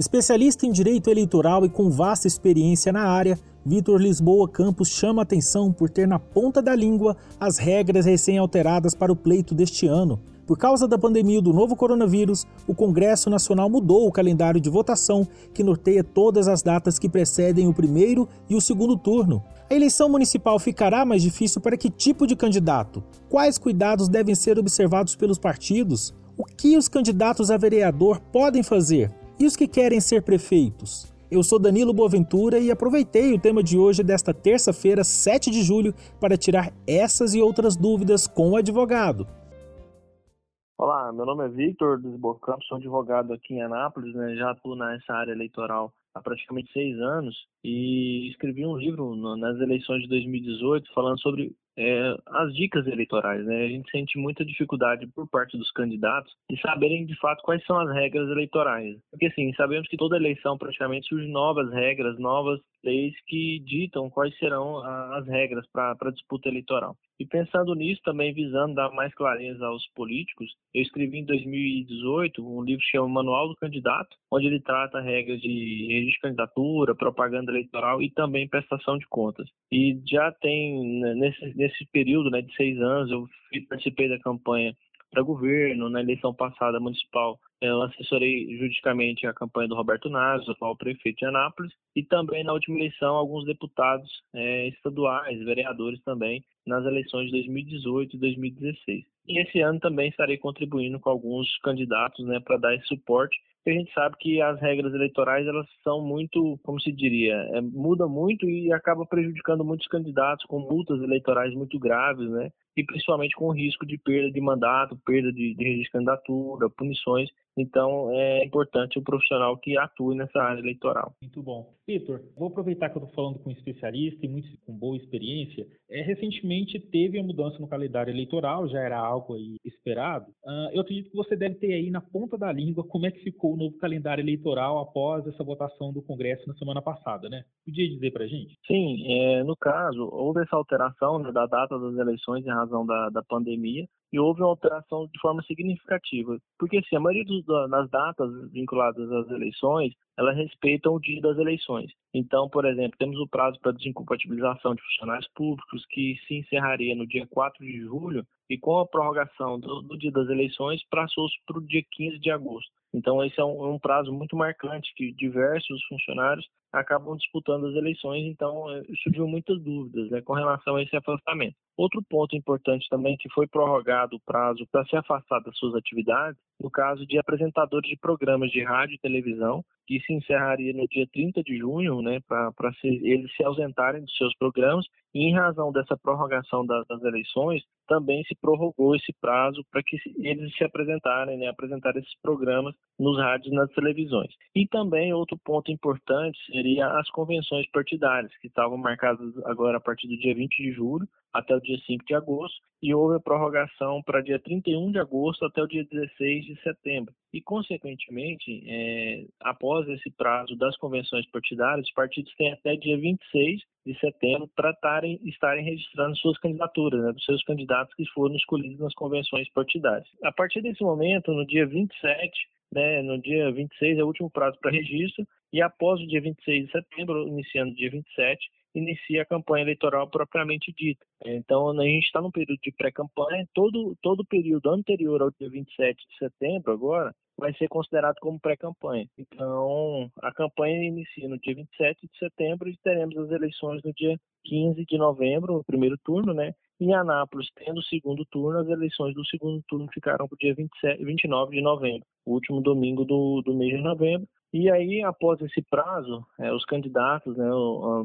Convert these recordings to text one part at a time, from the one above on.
Especialista em direito eleitoral e com vasta experiência na área, Vitor Lisboa Campos chama atenção por ter na ponta da língua as regras recém-alteradas para o pleito deste ano. Por causa da pandemia do novo coronavírus, o Congresso Nacional mudou o calendário de votação, que norteia todas as datas que precedem o primeiro e o segundo turno. A eleição municipal ficará mais difícil para que tipo de candidato? Quais cuidados devem ser observados pelos partidos? O que os candidatos a vereador podem fazer? E os que querem ser prefeitos? Eu sou Danilo Boaventura e aproveitei o tema de hoje desta terça-feira, 7 de julho, para tirar essas e outras dúvidas com o advogado. Olá, meu nome é Victor Desbocampo, sou advogado aqui em Anápolis, né? já atuo nessa área eleitoral há praticamente seis anos e escrevi um livro nas eleições de 2018 falando sobre é, as dicas eleitorais. Né? A gente sente muita dificuldade por parte dos candidatos de saberem de fato quais são as regras eleitorais. Porque assim, sabemos que toda eleição praticamente surge novas regras, novas leis que ditam quais serão as regras para a disputa eleitoral. E pensando nisso, também visando dar mais clareza aos políticos, eu escrevi em 2018 um livro chamado Manual do Candidato, onde ele trata regras de registro de candidatura, propaganda eleitoral e também prestação de contas. E já tem, né, nesse, nesse período né, de seis anos, eu participei da campanha para governo, na eleição passada municipal, eu assessorei juridicamente a campanha do Roberto Naso, atual prefeito de Anápolis, e também na última eleição alguns deputados é, estaduais, vereadores também, nas eleições de 2018 e 2016. E esse ano também estarei contribuindo com alguns candidatos né, para dar esse suporte a gente sabe que as regras eleitorais elas são muito, como se diria, é, muda muito e acaba prejudicando muitos candidatos com multas eleitorais muito graves, né? E principalmente com o risco de perda de mandato, perda de, de candidatura, punições. Então é importante o profissional que atue nessa área eleitoral. Muito bom. Vitor, vou aproveitar que eu estou falando com um especialista e muito com boa experiência. É, recentemente teve a mudança no calendário eleitoral, já era algo aí esperado. Uh, eu acredito que você deve ter aí na ponta da língua como é que ficou o novo calendário eleitoral após essa votação do Congresso na semana passada, né? Podia dizer para a gente? Sim, é, no caso, houve essa alteração né, da data das eleições em razão da, da pandemia e houve uma alteração de forma significativa. Porque assim, a maioria dos, das datas vinculadas às eleições, elas respeitam o dia das eleições. Então, por exemplo, temos o prazo para desincompatibilização de funcionários públicos, que se encerraria no dia 4 de julho, e com a prorrogação do, do dia das eleições, passou-se para o dia 15 de agosto. Então, esse é um, um, prazo muito marcante que diversos funcionários acabam disputando as eleições, então eh, surgiu muitas dúvidas né, com relação a esse afastamento. Outro ponto importante também que foi prorrogado o prazo para se afastar das suas atividades, no caso de apresentadores de programas de rádio e televisão, que se encerraria no dia 30 de junho, né, para eles se ausentarem dos seus programas, e em razão dessa prorrogação das, das eleições, também se prorrogou esse prazo para que eles se apresentarem, né, apresentar esses programas nos rádios e nas televisões. E também outro ponto importante seria as convenções partidárias, que estavam marcadas agora a partir do dia 20 de julho até o dia 5 de agosto, e houve a prorrogação para dia 31 de agosto até o dia 16 de setembro. E, consequentemente, é, após esse prazo das convenções partidárias, os partidos têm até dia 26 de setembro para estarem registrando suas candidaturas, né, dos seus candidatos que foram escolhidos nas convenções partidárias. A partir desse momento, no dia 27, né, no dia 26 é o último prazo para registro, e após o dia 26 de setembro, iniciando o dia 27, inicia a campanha eleitoral propriamente dita. Então, a gente está num período de pré-campanha, todo, todo o período anterior ao dia 27 de setembro, agora, vai ser considerado como pré-campanha. Então, a campanha inicia no dia 27 de setembro e teremos as eleições no dia 15 de novembro, o primeiro turno, né? Em Anápolis, tendo o segundo turno, as eleições do segundo turno ficaram para o dia 27, 29 de novembro, o último domingo do, do mês de novembro. E aí, após esse prazo, é, os candidatos né,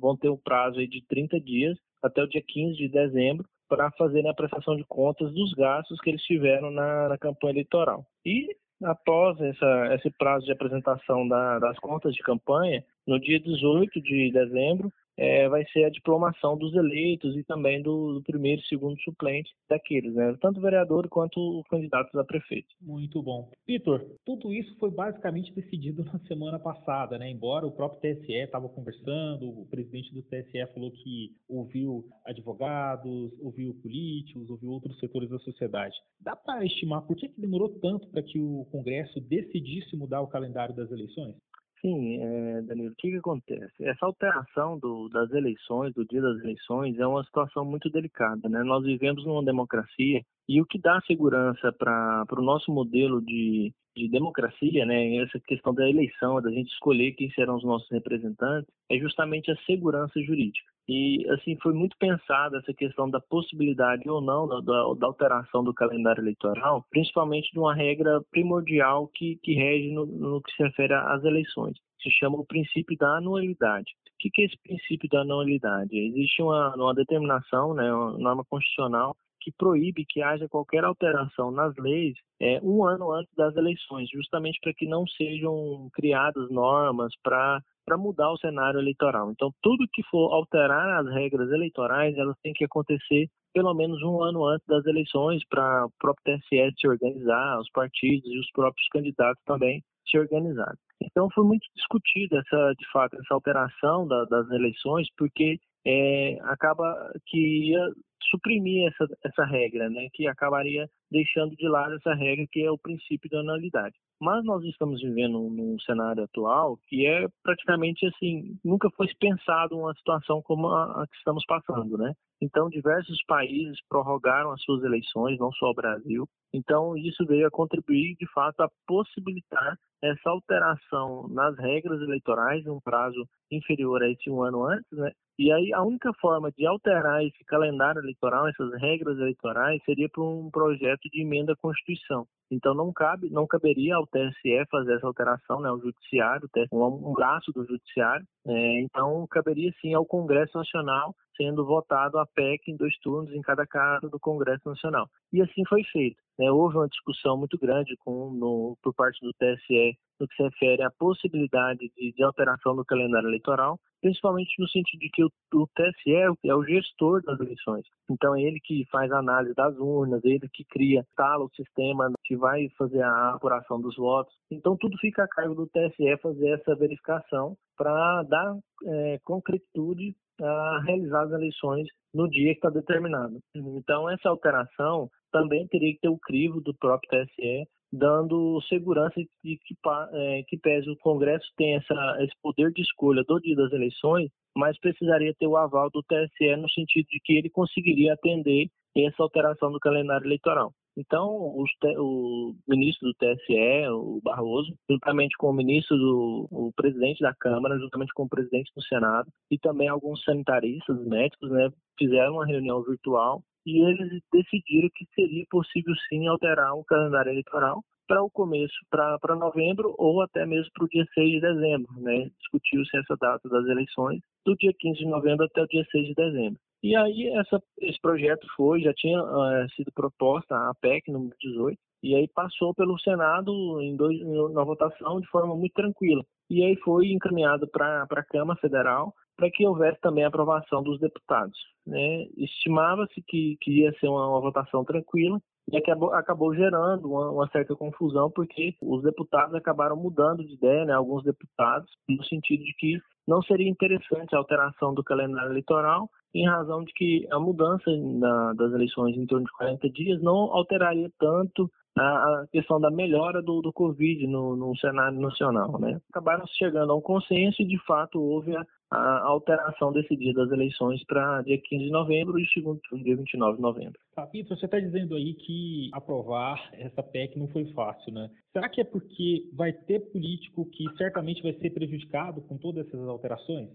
vão ter um prazo de 30 dias até o dia 15 de dezembro para fazerem a prestação de contas dos gastos que eles tiveram na, na campanha eleitoral. E após essa, esse prazo de apresentação da, das contas de campanha, no dia 18 de dezembro, é, vai ser a diplomação dos eleitos e também do, do, primeiro e segundo suplente daqueles, né? Tanto o vereador quanto candidatos a prefeito. Muito bom. Vitor, tudo isso foi basicamente decidido na semana passada, né? Embora o próprio TSE estava conversando, o presidente do TSE falou que ouviu advogados, ouviu políticos, ouviu outros setores da sociedade. Dá para estimar por que, que demorou tanto para que o Congresso decidisse mudar o calendário das eleições? Sim, é, Danilo, o que, que acontece? Essa alteração do, das eleições, do dia das eleições, é uma situação muito delicada. Né? Nós vivemos numa democracia e o que dá segurança para o nosso modelo de, de democracia, né, essa questão da eleição, da gente escolher quem serão os nossos representantes, é justamente a segurança jurídica. E, assim, foi muito pensada essa questão da possibilidade ou não da, da, alteração do calendário eleitoral, principalmente de uma regra primordial que, que rege no, no que se refere às eleições. Se chama o princípio da anualidade. O que, que é esse princípio da anualidade? Existe uma, uma determinação, né, uma norma constitucional, que proíbe que haja qualquer alteração nas leis é, um ano antes das eleições, justamente para que não sejam criadas normas para para mudar o cenário eleitoral. Então, tudo que for alterar as regras eleitorais, elas têm que acontecer pelo menos um ano antes das eleições para o próprio TSE se organizar, os partidos e os próprios candidatos também se organizarem. Então, foi muito discutida essa, de fato, essa alteração da, das eleições, porque é, acaba que ia suprimir essa, essa regra, né, que acabaria deixando de lado essa regra que é o princípio da anualidade. Mas nós estamos vivendo num cenário atual que é praticamente assim, nunca foi pensado uma situação como a, que estamos passando, né? Então, diversos países prorrogaram as suas eleições, não só o Brasil. Então, isso veio a contribuir, de fato, a possibilitar essa alteração nas regras eleitorais, um prazo inferior a esse um ano antes, né? E aí a única forma de alterar esse calendário eleitoral, essas regras eleitorais, seria por um projeto de emenda à Constituição. Então não cabe, não caberia ao TSE fazer essa alteração, né, o judiciário, um braço do judiciário. É, então caberia sim ao Congresso Nacional sendo votado a PEC em dois turnos em cada casa do Congresso Nacional. E assim foi feito. Né? Houve uma discussão muito grande com, no, por parte do TSE no que se refere à possibilidade de, de alteração do calendário eleitoral, principalmente no sentido de que o, o TSE é o gestor das eleições. Então é ele que faz a análise das urnas, ele que cria, instala o sistema que vai fazer a apuração dos votos. Então tudo fica a cargo do TSE fazer essa verificação para dar é, concretude a realizar as eleições no dia que está determinado. Então, essa alteração também teria que ter o crivo do próprio TSE, dando segurança de que, é, que pese o Congresso tem essa, esse poder de escolha do dia das eleições, mas precisaria ter o aval do TSE no sentido de que ele conseguiria atender essa alteração do calendário eleitoral. Então, o ministro do TSE, o Barroso, juntamente com o ministro, do, o presidente da Câmara, juntamente com o presidente do Senado e também alguns sanitaristas, médicos, né, fizeram uma reunião virtual e eles decidiram que seria possível sim alterar o calendário eleitoral para o começo, para novembro ou até mesmo para o dia 6 de dezembro. Né? Discutiu-se essa data das eleições do dia 15 de novembro até o dia 6 de dezembro. E aí essa, esse projeto foi, já tinha uh, sido proposta a PEC número 18, e aí passou pelo Senado em dois, na votação de forma muito tranquila. E aí foi encaminhado para a Câmara Federal para que houvesse também a aprovação dos deputados. Né? Estimava-se que, que ia ser uma, uma votação tranquila, e acabou, acabou gerando uma, uma, certa confusão, porque os deputados acabaram mudando de ideia, né, alguns deputados, no sentido de que não seria interessante a alteração do calendário eleitoral, em razão de que a mudança na, das eleições em torno de 40 dias não alteraria tanto a, questão da melhora do, do Covid no, no cenário nacional. Né? Acabaram chegando a um consenso e, de fato, houve a, a alteração desse dia das eleições para dia 15 de novembro e segundo dia 29 de novembro. Capito, você está dizendo aí que aprovar essa PEC não foi fácil, né? Será que é porque vai ter político que certamente vai ser prejudicado com todas essas alterações?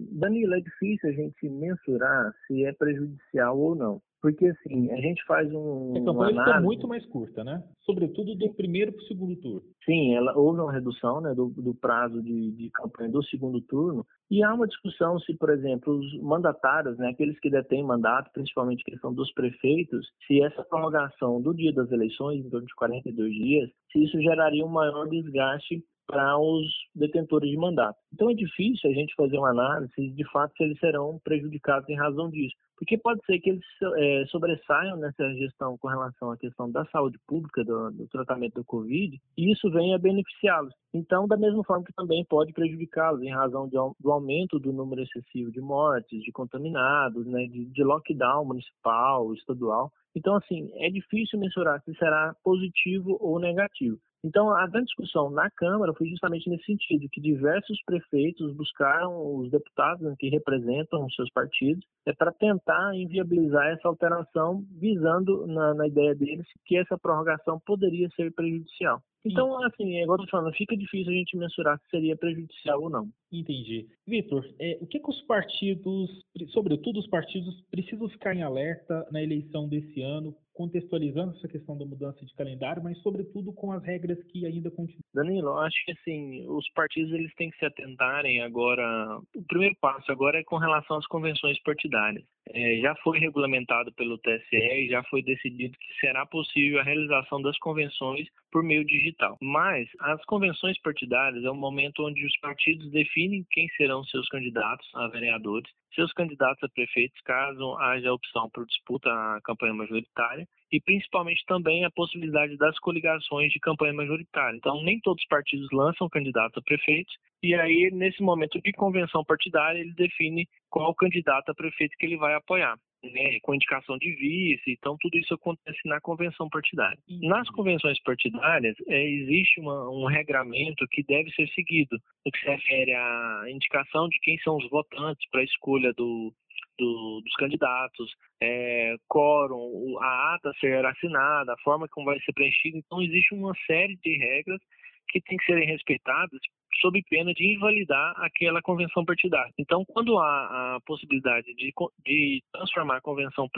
Danilo, é difícil a gente mensurar se é prejudicial ou não. Porque, assim, a gente faz um. A campanha ficou muito mais curta, né? Sobretudo do primeiro para o segundo turno. Sim, ela, houve uma redução né, do, do prazo de, de, campanha do segundo turno. E há uma discussão se, por exemplo, os mandatários, né, aqueles que detêm mandato, principalmente a questão dos prefeitos, se essa prorrogação do dia das eleições, em torno de 42 dias, se isso geraria um maior desgaste para os detentores de mandato. Então é difícil a gente fazer uma análise de fato se eles serão prejudicados em razão disso, porque pode ser que eles é, sobressaiam nessa gestão com relação à questão da saúde pública, do, do tratamento do Covid, e isso venha a beneficiá-los. Então, da mesma forma que também pode prejudicá-los em razão de, do aumento do número excessivo de mortes, de contaminados, né, de, de lockdown municipal, estadual. Então, assim, é difícil mensurar se será positivo ou negativo. Então, a grande discussão na Câmara foi justamente nesse sentido, que diversos prefeitos buscaram os deputados né, que representam os seus partidos é, para tentar inviabilizar essa alteração, visando, na, na ideia deles, que essa prorrogação poderia ser prejudicial. Então, assim, é igual eu tô falando, fica difícil a gente mensurar se seria prejudicial ou não. Entendi. Vitor, é, o que, que os partidos, sobretudo os partidos, precisam ficar em alerta na eleição desse ano contextualizando essa questão da mudança de calendário, mas sobretudo com as regras que ainda continuam. Danilo, acho que assim, os partidos eles têm que se atentarem agora. O primeiro passo agora é com relação às convenções partidárias. É, já foi regulamentado pelo TSE e já foi decidido que será possível a realização das convenções por meio digital. Mas as convenções partidárias é o momento onde os partidos definem quem serão seus candidatos a vereadores seus candidatos a prefeitos, caso haja opção por disputa à campanha majoritária, e principalmente também a possibilidade das coligações de campanha majoritária. Então, nem todos os partidos lançam candidatos a prefeitos, e aí, nesse momento de convenção partidária, ele define qual candidato a prefeito que ele vai apoiar. Né, com indicação de vice, então tudo isso acontece na convenção partidária. Nas convenções partidárias, é, existe uma, um regramento que deve ser seguido, no que se refere à indicação de quem são os votantes para a escolha do, do, dos candidatos, é, quórum, a ata ser assinada, a forma como vai ser preenchida. Então, existe uma série de regras que tem que serem respeitadas sob pena de invalidar aquela convenção partidária. Então, quando há a possibilidade de, de transformar a convenção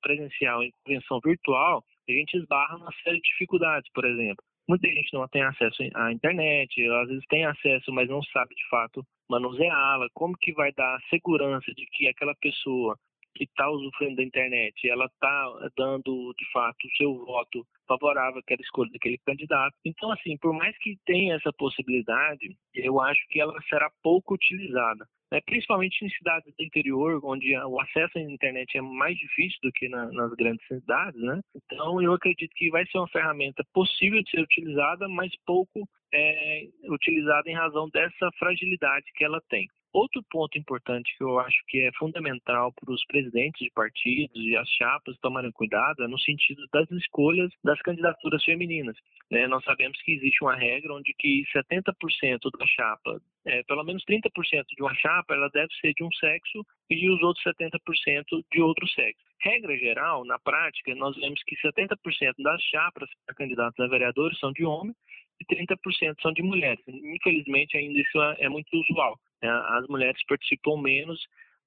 presencial em convenção virtual, a gente esbarra uma série de dificuldades, por exemplo. Muita gente não tem acesso à internet, às vezes tem acesso, mas não sabe de fato manuseá-la. Como que vai dar segurança de que aquela pessoa que está usufruindo da internet, ela está dando de fato o seu voto favorável àquela escolha daquele candidato. Então, assim, por mais que tenha essa possibilidade, eu acho que ela será pouco utilizada. Né? Principalmente em cidades do interior, onde o acesso à internet é mais difícil do que na, nas grandes cidades, né? Então, eu acredito que vai ser uma ferramenta possível de ser utilizada, mas pouco é, utilizada em razão dessa fragilidade que ela tem. Outro ponto importante que eu acho que é fundamental para os presidentes de partidos e as chapas tomarem cuidado é no sentido das escolhas das candidaturas femininas. Né? Nós sabemos que existe uma regra onde que 70% da chapa, é, pelo menos 30% de uma chapa, ela deve ser de um sexo e os outros 70% de outro sexo. Regra geral, na prática, nós vemos que 70% das chapas para candidatos a vereadores são de homens e 30% são de mulheres. Infelizmente, ainda isso é, é muito usual. Né? As mulheres participam menos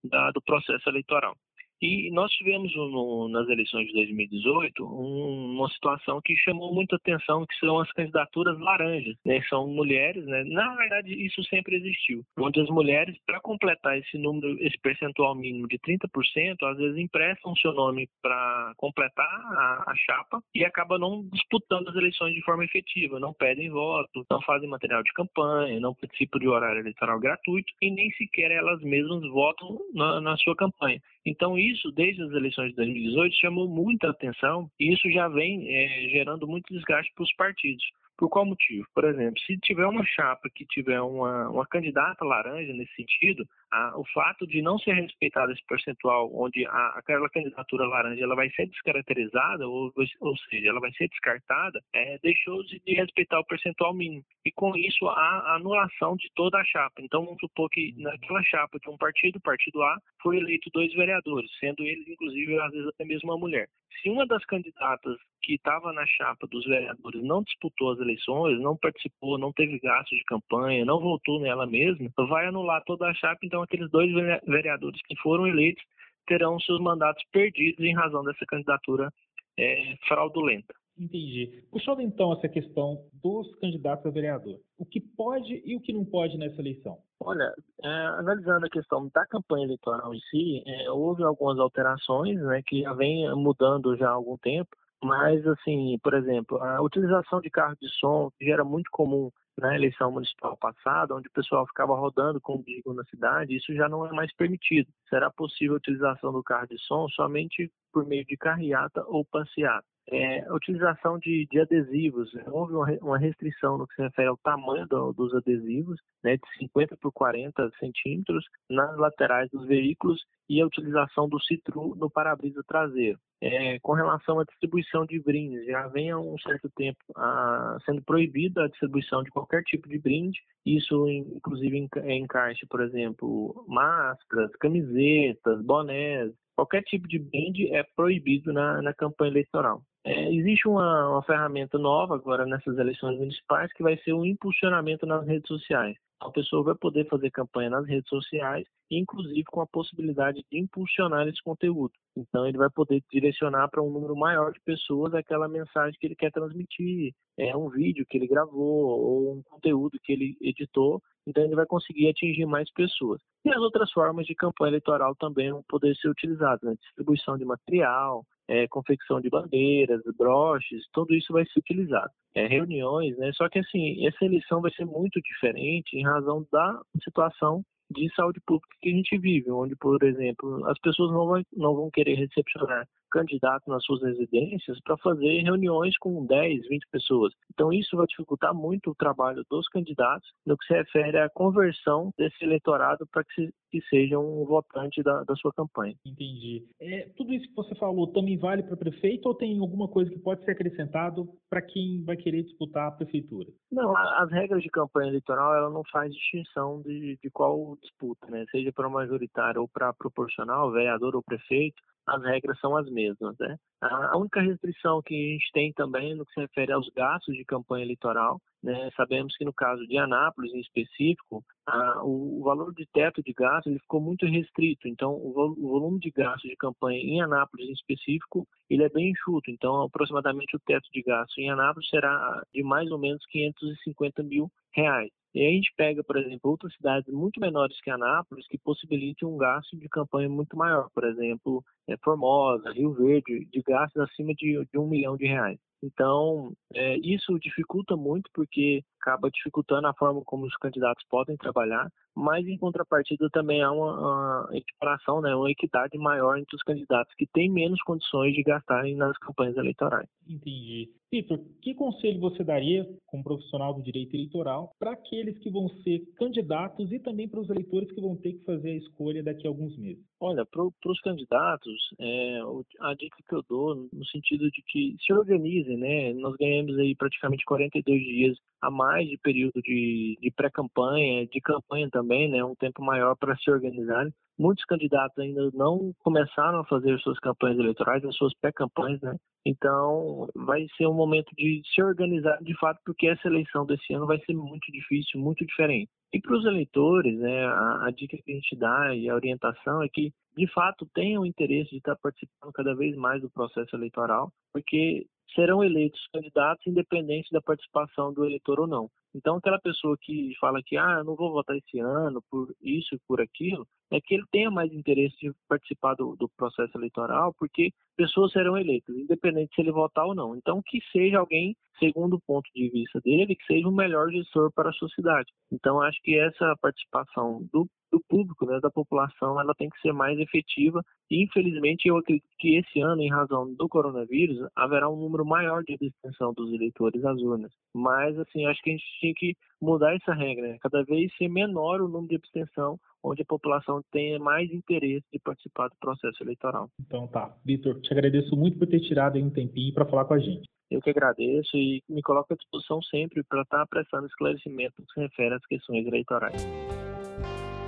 da, do processo eleitoral. E nós tivemos no, nas eleições de 2018 um, uma situação que chamou muita atenção, que são as candidaturas laranjas, né? São mulheres, né? Na verdade, isso sempre existiu, onde as mulheres, para completar esse número, esse percentual mínimo de 30%, às vezes emprestam seu nome para completar a, a chapa e acaba não disputando as eleições de forma efetiva, não pedem voto, não fazem material de campanha, não participam de horário eleitoral gratuito e nem sequer elas mesmas votam na, na sua campanha. Então, isso, desde as eleições de 2018, chamou muita atenção e isso já vem é, gerando muito desgaste para os partidos. Por qual motivo? Por exemplo, se tiver uma chapa que tiver uma, uma candidata laranja nesse sentido, a, o fato de não ser respeitado esse percentual, onde a, aquela candidatura laranja ela vai ser descaracterizada, ou, ou seja, ela vai ser descartada, é, deixou de, de, respeitar o percentual mínimo. E com isso, a anulação de toda a chapa. Então, vamos supor que naquela chapa de um partido, partido A, foi eleito dois vereadores, sendo eles, inclusive, às vezes até mesmo uma mulher. Se uma das candidatas que estava na chapa dos vereadores não disputou as eleições, não participou, não teve gasto de campanha, não votou nela mesma, vai anular toda a chapa, então aqueles dois vereadores que foram eleitos terão seus mandatos perdidos em razão dessa candidatura é, fraudulenta. Entendi. Puxando então essa questão dos candidatos a vereador, o que pode e o que não pode nessa eleição? Olha, é, analisando a questão da campanha eleitoral em si, é, houve algumas alterações né, que já vem mudando já há algum tempo, mas assim, por exemplo, a utilização de carro de som, que era muito comum na eleição municipal passada, onde o pessoal ficava rodando com o bico na cidade, isso já não é mais permitido. Será possível a utilização do carro de som somente por meio de carreata ou passeata. É, a utilização de, de, adesivos, houve uma, restrição no que se refere ao tamanho do, dos adesivos, né, de 50 por 40 centímetros nas laterais dos veículos e a utilização do citru no para-brisa traseiro. É, com relação à distribuição de brindes, já vem há um certo tempo a, sendo proibida a distribuição de qualquer tipo de brinde, isso inclusive encaixa, por exemplo, máscaras, camisetas, bonés, qualquer tipo de brinde é proibido na, na campanha eleitoral. É, existe uma, uma ferramenta nova agora nessas eleições municipais que vai ser o impulsionamento nas redes sociais a pessoa vai poder fazer campanha nas redes sociais, inclusive com a possibilidade de impulsionar esse conteúdo. Então, ele vai poder direcionar para um número maior de pessoas aquela mensagem que ele quer transmitir, é um vídeo que ele gravou ou um conteúdo que ele editou. Então, ele vai conseguir atingir mais pessoas. E as outras formas de campanha eleitoral também vão poder ser utilizadas, né? distribuição de material, é, confecção de bandeiras, broches, tudo isso vai ser utilizado. É, reuniões, né? Só que assim, essa eleição vai ser muito diferente em razão da situação de saúde pública que a gente vive, onde, por exemplo, as pessoas não vão, não vão querer recepcionar candidatos nas suas residências para fazer reuniões com 10, 20 pessoas. Então, isso vai dificultar muito o trabalho dos candidatos no que se refere à conversão desse eleitorado para que, que seja um votante da, da sua campanha. Entendi. É, tudo isso que você falou também vale para prefeito ou tem alguma coisa que pode ser acrescentado para quem vai querer disputar a prefeitura? Não, as regras de campanha eleitoral ela não faz distinção de, de qual disputa, né? seja para majoritária ou para proporcional, vereador ou prefeito as regras são as mesmas. Né? A única restrição que a gente tem também no que se refere aos gastos de campanha eleitoral, né? sabemos que no caso de Anápolis em específico, a, o, o, valor de teto de gastos ele ficou muito restrito, então o, o, volume de gastos de campanha em Anápolis em específico ele é bem enxuto, então aproximadamente o teto de gastos em Anápolis será de mais ou menos 550 mil reais. E aí a gente pega, por exemplo, outras cidades muito menores que Anápolis que possibilitem um gasto de campanha muito maior. Por exemplo, é, Formosa, Rio Verde, de gastos acima de, de um milhão de reais. Então, é, isso dificulta muito porque acaba dificultando a forma como os candidatos podem trabalhar, mas em contrapartida também há uma, uma equiparação, né, uma equidade maior entre os candidatos que têm menos condições de gastarem nas campanhas eleitorais. Entendi. Vitor, que conselho você daria, como profissional do direito eleitoral, para aqueles que vão ser candidatos e também para os eleitores que vão ter que fazer a escolha daqui a alguns meses? Olha, para os candidatos, é, a dica que eu dou no sentido de que se organizem, né? Nós ganhamos aí praticamente 42 dias a mais de período de, de pré-campanha, de campanha também, né? Um tempo maior para se organizarem. Muitos candidatos ainda não começaram a fazer suas campanhas eleitorais, as suas pré-campanhas, né? Então, vai ser um momento de se organizar de fato, porque essa eleição desse ano vai ser muito difícil, muito diferente. E para os eleitores, né, a, a, dica que a gente dá e a orientação é que, de fato, tenham interesse de estar participando cada vez mais do processo eleitoral, porque serão eleitos candidatos independente da participação do eleitor ou não. Então, aquela pessoa que fala que, ah, eu não vou votar esse ano por isso e por aquilo, é que ele tenha mais interesse de participar do, do, processo eleitoral, porque pessoas serão eleitas, independente se ele votar ou não. Então, que seja alguém, segundo o ponto de vista dele, que seja o melhor gestor para a sociedade. Então, acho que essa participação do, do público, né, da população, ela tem que ser mais efetiva. E, infelizmente, eu acredito que esse ano, em razão do coronavírus, haverá um número maior de abstenção dos eleitores às urnas. Mas, assim, acho que a gente tinha que mudar essa regra, né? cada vez ser menor o número de abstenção onde a população tenha mais interesse de participar do processo eleitoral. Então tá. Vitor, te agradeço muito por ter tirado aí um tempinho para falar com a gente. Eu que agradeço e me coloco à disposição sempre para estar tá prestando esclarecimento que se refere às questões eleitorais.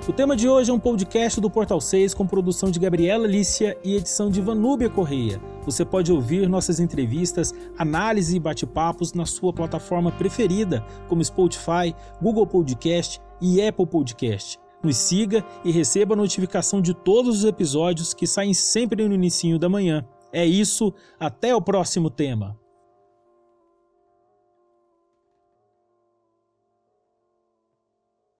O tema de hoje é um podcast do Portal 6 com produção de Gabriela Lícia e edição de Vanúbia Correia. Você pode ouvir nossas entrevistas, análise e bate-papos na sua plataforma preferida, como Spotify, Google Podcast e Apple Podcast. Nos siga e receba a notificação de todos os episódios que saem sempre no início da manhã. É isso, até o próximo tema.